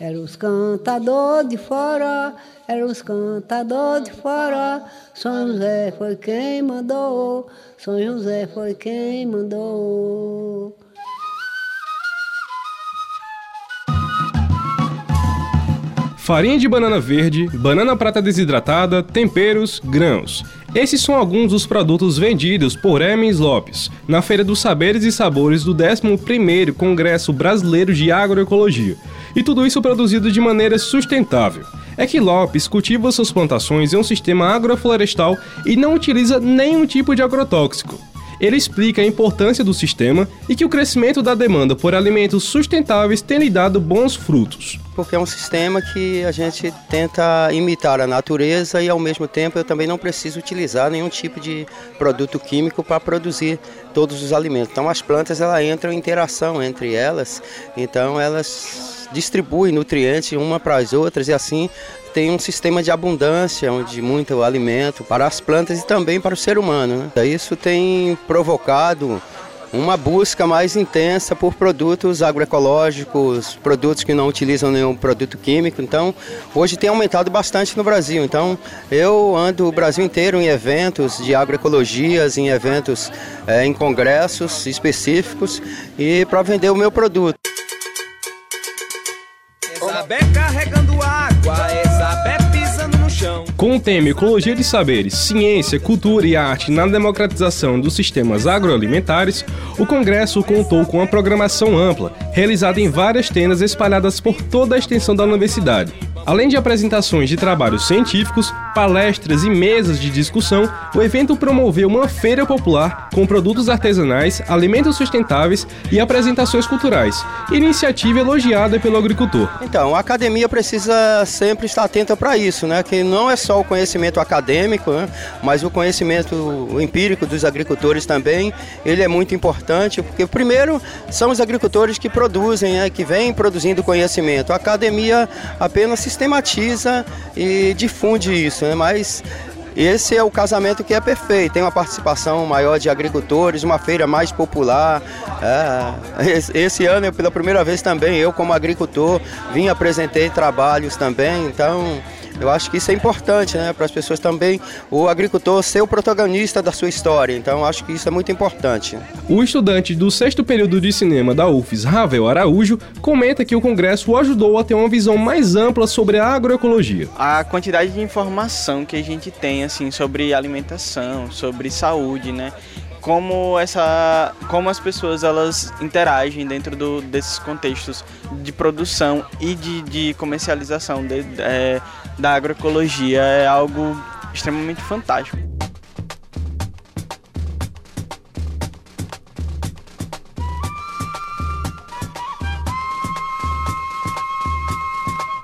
Eram os cantadores de fora, eram os cantadores de fora. São José foi quem mandou, São José foi quem mandou. Farinha de banana verde, banana prata desidratada, temperos, grãos. Esses são alguns dos produtos vendidos por Hermes Lopes na Feira dos Saberes e Sabores do 11º Congresso Brasileiro de Agroecologia. E tudo isso produzido de maneira sustentável. É que Lopes cultiva suas plantações em um sistema agroflorestal e não utiliza nenhum tipo de agrotóxico. Ele explica a importância do sistema e que o crescimento da demanda por alimentos sustentáveis tem lhe dado bons frutos. Porque é um sistema que a gente tenta imitar a natureza e ao mesmo tempo eu também não preciso utilizar nenhum tipo de produto químico para produzir todos os alimentos. Então as plantas elas entram em interação entre elas, então elas distribuem nutrientes uma para as outras e assim tem um sistema de abundância, onde muito alimento para as plantas e também para o ser humano. Né? Isso tem provocado uma busca mais intensa por produtos agroecológicos, produtos que não utilizam nenhum produto químico. Então, hoje tem aumentado bastante no Brasil. Então, eu ando o Brasil inteiro em eventos de agroecologias, em eventos, é, em congressos específicos e para vender o meu produto. Isabé carregando água, Com o tema Ecologia de Saberes, Ciência, Cultura e Arte na Democratização dos Sistemas Agroalimentares, o Congresso contou com uma programação ampla, realizada em várias tendas espalhadas por toda a extensão da universidade. Além de apresentações de trabalhos científicos, palestras e mesas de discussão, o evento promoveu uma feira popular com produtos artesanais, alimentos sustentáveis e apresentações culturais, iniciativa elogiada pelo agricultor. Então, a academia precisa sempre estar atenta para isso, né? Que não é só o conhecimento acadêmico, né? mas o conhecimento empírico dos agricultores também, ele é muito importante, porque primeiro são os agricultores que produzem, né? que vêm produzindo conhecimento. A academia apenas se sistematiza e difunde isso, né? mas esse é o casamento que é perfeito. Tem uma participação maior de agricultores, uma feira mais popular. É, esse ano, eu, pela primeira vez também, eu como agricultor, vim apresentei trabalhos também. Então, eu acho que isso é importante, né, para as pessoas também, o agricultor ser o protagonista da sua história. Então, eu acho que isso é muito importante. O estudante do sexto período de cinema da UFES, Ravel Araújo, comenta que o congresso o ajudou a ter uma visão mais ampla sobre a agroecologia. A quantidade de informação que a gente tem assim sobre alimentação, sobre saúde, né? Como essa como as pessoas elas interagem dentro do, desses contextos de produção e de, de comercialização de, é, da agroecologia é algo extremamente fantástico.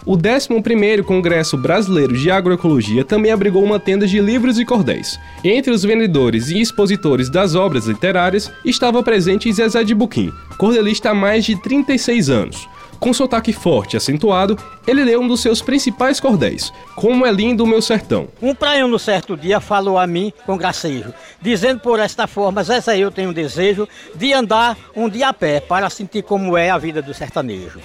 O 11º Congresso Brasileiro de Agroecologia também abrigou uma tenda de livros e cordéis. Entre os vendedores e expositores das obras literárias estava presente Zezé de Buquim, cordelista há mais de 36 anos. Com sotaque forte e acentuado, ele leu um dos seus principais cordéis, Como é lindo o meu sertão. Um praião no certo dia falou a mim com gracejo, dizendo por esta forma, Zezé, eu tenho desejo de andar um dia a pé para sentir como é a vida do sertanejo.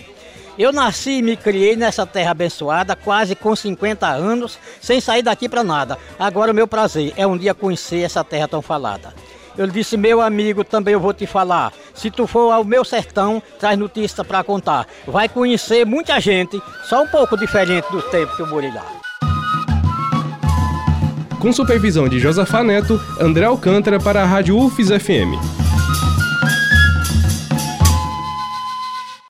Eu nasci e me criei nessa terra abençoada, quase com 50 anos, sem sair daqui para nada. Agora o meu prazer é um dia conhecer essa terra tão falada. Eu disse, meu amigo, também eu vou te falar. Se tu for ao meu sertão, traz notícia para contar. Vai conhecer muita gente, só um pouco diferente do tempo que eu morei lá. Com supervisão de Josafá Neto, André Alcântara para a Rádio UFES FM.